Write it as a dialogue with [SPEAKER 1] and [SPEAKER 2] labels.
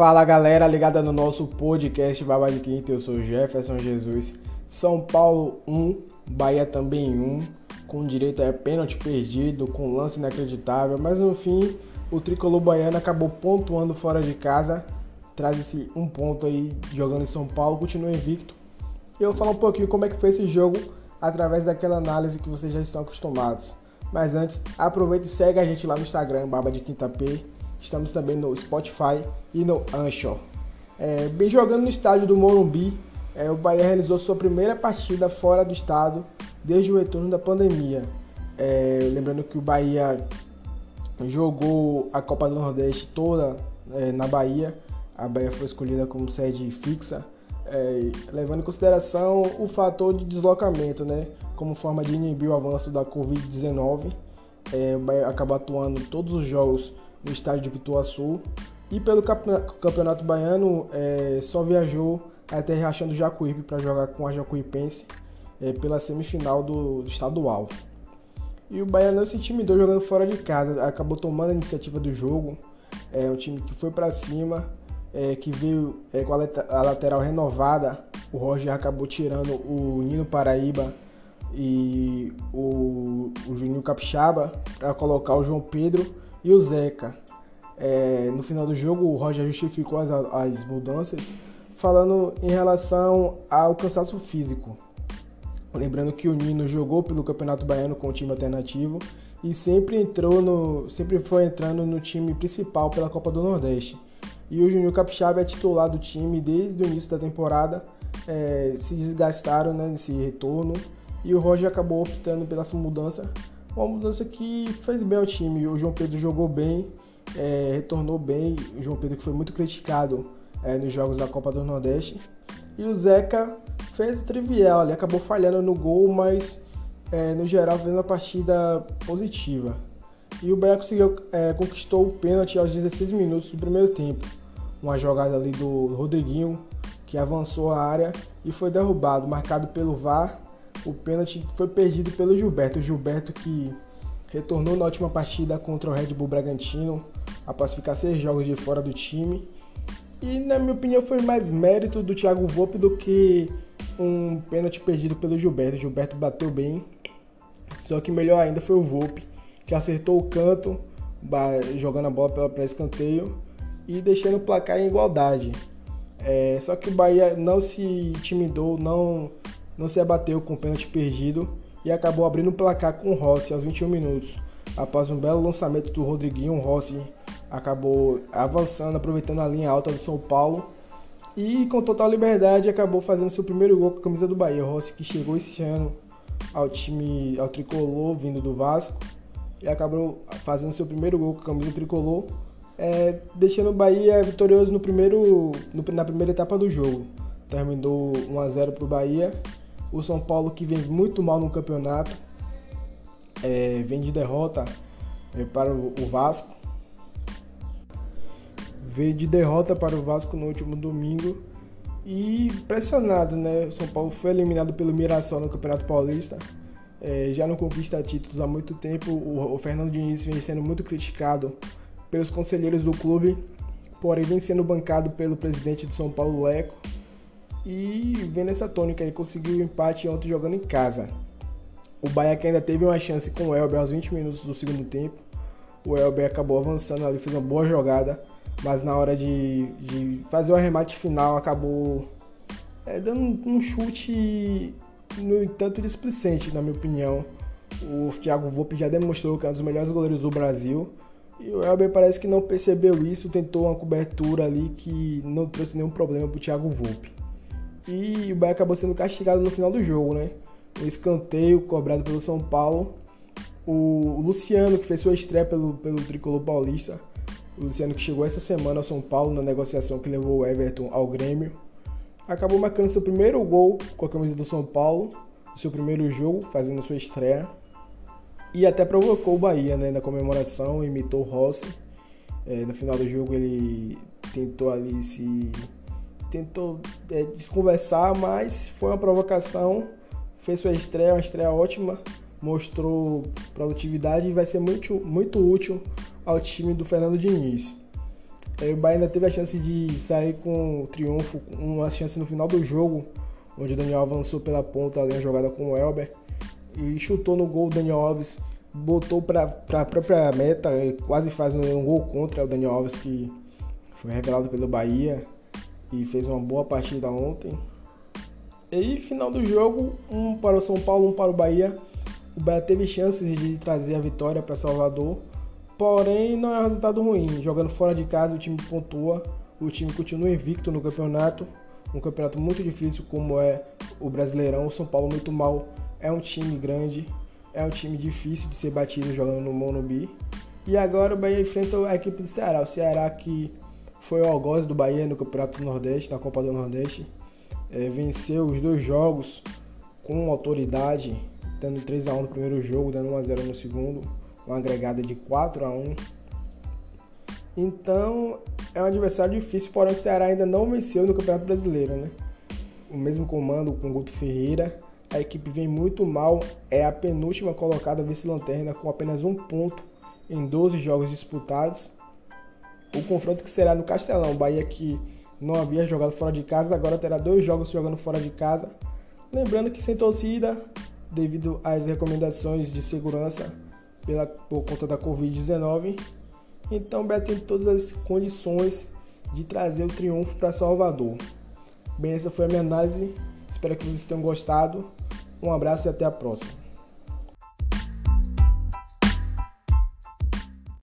[SPEAKER 1] Fala galera, ligada no nosso podcast Baba de Quinta, eu sou Jefferson Jesus. São Paulo 1, Bahia também 1, com direito a pênalti perdido, com lance inacreditável, mas no fim o tricolor baiano acabou pontuando fora de casa, traz esse um ponto aí jogando em São Paulo, continua invicto. E eu vou falar um pouquinho como é que foi esse jogo através daquela análise que vocês já estão acostumados. Mas antes, aproveita e segue a gente lá no Instagram, Baba de Quinta P. Estamos também no Spotify e no Anchor. É, bem jogando no estádio do Morumbi, é, o Bahia realizou sua primeira partida fora do estado desde o retorno da pandemia. É, lembrando que o Bahia jogou a Copa do Nordeste toda é, na Bahia. A Bahia foi escolhida como sede fixa, é, levando em consideração o fator de deslocamento, né, como forma de inibir o avanço da Covid-19. É, o Bahia acabou atuando todos os jogos no estádio de Pituaçu. E pelo Campeonato Baiano, é, só viajou até Riachão do Jacuípe para jogar com a Jacuipense é, pela semifinal do, estadual. E o Bahia não se intimidou jogando fora de casa, acabou tomando a iniciativa do jogo. É um time que foi para cima, é, que veio é, com a, a, lateral renovada. O Roger acabou tirando o Nino Paraíba e o, o Juninho Capixaba para colocar o João Pedro e o Zeca. É, no final do jogo, o Roger justificou as, as mudanças, falando em relação ao cansaço físico. Lembrando que o Nino jogou pelo Campeonato Baiano com o time alternativo e sempre entrou no, sempre foi entrando no time principal pela Copa do Nordeste. E o Júnior Capixaba é titular do time desde o início da temporada. É, se desgastaram né, nesse retorno e o Roger acabou optando pela mudança uma mudança que fez bem ao time. O João Pedro jogou bem, é, retornou bem. O João Pedro que foi muito criticado é, nos jogos da Copa do Nordeste. E o Zeca fez o trivial, ele acabou falhando no gol, mas é, no geral fez uma partida positiva. E o Bahia conseguiu, é, conquistou o pênalti aos 16 minutos do primeiro tempo. Uma jogada ali do Rodriguinho que avançou a área e foi derrubado, marcado pelo VAR o pênalti foi perdido pelo Gilberto. O Gilberto que retornou na última partida contra o Red Bull Bragantino após ficar seis jogos de fora do time. E na minha opinião foi mais mérito do Thiago Volpe do que um pênalti perdido pelo Gilberto. O Gilberto bateu bem, só que melhor ainda foi o Volpe, que acertou o canto, jogando a bola para escanteio e deixando o placar em igualdade. É, só que o Bahia não se intimidou, não não se abateu com o pênalti perdido e acabou abrindo o placar com Rossi aos 21 minutos. Após um belo lançamento do Rodriguinho, Rossi acabou avançando, aproveitando a linha alta do São Paulo e com total liberdade acabou fazendo seu primeiro gol com a camisa do Bahia. Rossi que chegou esse ano ao time, ao tricolor, vindo do Vasco, e acabou fazendo seu primeiro gol com a camisa tricolor, é, deixando o Bahia vitorioso no primeiro, no, na primeira etapa do jogo. Terminou 1 a 0 para o Bahia o São Paulo que vem muito mal no campeonato, é, vem de derrota é, para o, Vasco. Veio de derrota para o Vasco no último domingo e pressionado, né? O São Paulo foi eliminado pelo Mirassol no Campeonato Paulista. É, já não conquista títulos há muito tempo. O, o Fernando Diniz vem sendo muito criticado pelos conselheiros do clube, porém vem sendo bancado pelo presidente de São Paulo, Leco. E vendo essa tônica, ele conseguiu o empate ontem jogando em casa. O Bahia que ainda teve uma chance com o Elber aos 20 minutos do segundo tempo. O Elber acabou avançando ali, fez uma boa jogada, mas na hora de, de fazer o arremate final acabou é, dando um chute, no entanto, displicente, na minha opinião. O Thiago Volpe já demonstrou que é um dos melhores goleiros do Brasil. E o Elber parece que não percebeu isso, tentou uma cobertura ali que não trouxe nenhum problema para o Thiago Volpe. E o Bahia acabou sendo castigado no final do jogo, né? Um escanteio cobrado pelo São Paulo. O Luciano, que fez sua estreia pelo, pelo tricolor paulista. O Luciano que chegou essa semana ao São Paulo na negociação que levou o Everton ao Grêmio. Acabou marcando seu primeiro gol com a camisa do São Paulo, seu primeiro jogo, fazendo sua estreia. E até provocou o Bahia né, na comemoração, imitou o Rossi. É, no final do jogo ele tentou ali se tentou é, desconversar, mas foi uma provocação. Fez sua estreia, uma estreia ótima, mostrou produtividade e vai ser muito, muito útil ao time do Fernando Diniz. É, o Bahia ainda teve a chance de sair com o triunfo, uma chance no final do jogo, onde o Daniel avançou pela ponta ali, a jogada com o Elber, e chutou no gol o Daniel Alves, botou para a própria meta, quase faz um gol contra o Daniel Alves, que foi revelado pelo Bahia e fez uma boa partida ontem. E final do jogo, um para o São Paulo, um para o Bahia. O Bahia teve chances de trazer a vitória para Salvador, porém não é um resultado ruim. Jogando fora de casa, o time pontua, o time continua invicto no campeonato, um campeonato muito difícil como é o Brasileirão. O São Paulo muito mal, é um time grande, é um time difícil de ser batido jogando no Monobi. E agora o Bahia enfrenta a equipe do Ceará, o Ceará que foi o algoz do Bahia no Campeonato do Nordeste, na Copa do Nordeste. É, venceu os dois jogos com autoridade, dando 3 a 1 no primeiro jogo, dando 1 a 0 no segundo, uma agregada de 4 a 1. Então, é um adversário difícil, porém o Ceará ainda não venceu no Campeonato Brasileiro, né? O mesmo comando com o Guto Ferreira, a equipe vem muito mal, é a penúltima colocada vice-lanterna com apenas um ponto em 12 jogos disputados o confronto que será no Castelão. Bahia que não havia jogado fora de casa, agora terá dois jogos jogando fora de casa. Lembrando que sem torcida, devido às recomendações de segurança pela, por conta da Covid-19. Então, Beto tem todas as condições de trazer o triunfo para Salvador. Bem, essa foi a minha análise. Espero que vocês tenham gostado. Um abraço e até a próxima.